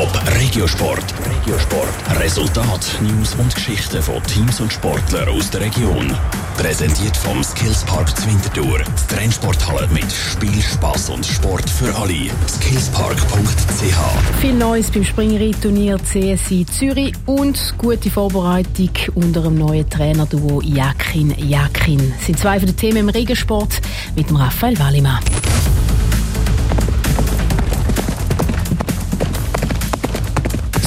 Top Regiosport. Regiosport. Resultat, News und Geschichten von Teams und Sportlern aus der Region. Präsentiert vom Skillspark Zwintertour. Die Trennsporthalle mit Spiel, Spaß und Sport für alle. Skillspark.ch. Viel Neues beim Springreitturnier CSI Zürich und gute Vorbereitung unter dem neuen Trainerduo Jakin Jakin. Das sind zwei von den Themen im Regensport mit Raphael Wallimann.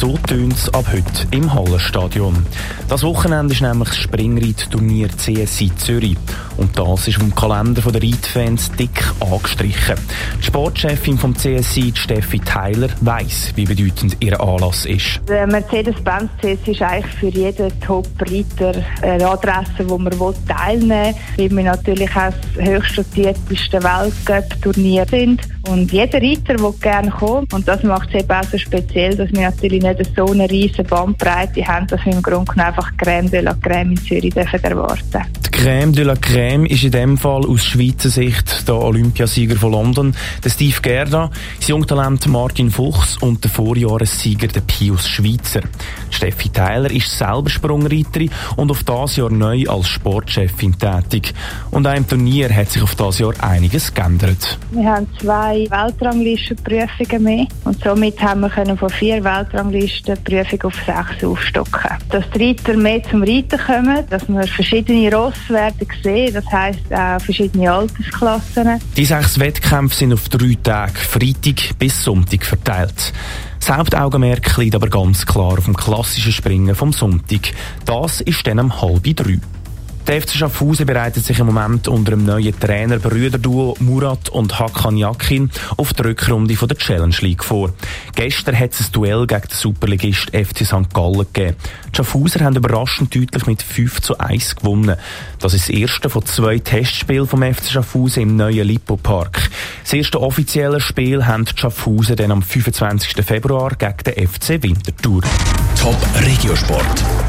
So tönt es ab heute im Hallenstadion. Das Wochenende ist nämlich das Springreitturnier CSI Zürich. Und das ist vom Kalender der Reitfans dick angestrichen. Die Sportchefin vom CSI, Steffi Tyler, weiss, wie bedeutend ihr Anlass ist. Der Mercedes-Benz CSI ist eigentlich für jeden Top-Reiter eine Adresse, wo man teilnehmen will, weil wir natürlich auch das höchst dotierteste Weltcup-Turnier sind. Und jeder Reiter will gerne kommen. Und das macht es eben auch so speziell, dass wir natürlich nicht so eine riesige Bandbreite haben, dass wir im Grunde einfach Crème de la Crème in Zürich dürfen erwarten Die Crème de la Crème ist in dem Fall aus Schweizer Sicht der Olympiasieger von London, der Steve Gerda, das Jungtalent Martin Fuchs und der Vorjahressieger der Pius Schweizer. Steffi Theiler ist selber Sprungreiterin und auf das Jahr neu als Sportchefin tätig. Und auch im Turnier hat sich auf das Jahr einiges geändert. Wir haben zwei Weltranglistenprüfungen mehr und somit haben wir von vier Weltranglistenprüfungen auf sechs aufstocken. Dass die Reiter mehr zum Reiten kommen, dass wir verschiedene Rosse werden sehen, das heisst auch verschiedene Altersklassen. Die sechs Wettkämpfe sind auf drei Tage, Freitag bis Sonntag verteilt. Das Hauptaugenmerk liegt aber ganz klar auf dem klassischen Springen vom Sonntag. Das ist dann um halb drei. Der FC Schaffhausen bereitet sich im Moment unter dem neuen Trainer Brüderduo Murat und Hakan Yakin auf die Rückrunde der Challenge League vor. Gestern hat es ein Duell gegen den Superligist FC St. Gallen gegeben. Die Schaffhauser haben überraschend deutlich mit 5 zu 1 gewonnen. Das ist das erste von zwei Testspielen vom FC Schaffhausen im neuen Lipo Park. Das erste offizielle Spiel haben die Schaffhausen dann am 25. Februar gegen den FC Winterthur. Top Regiosport.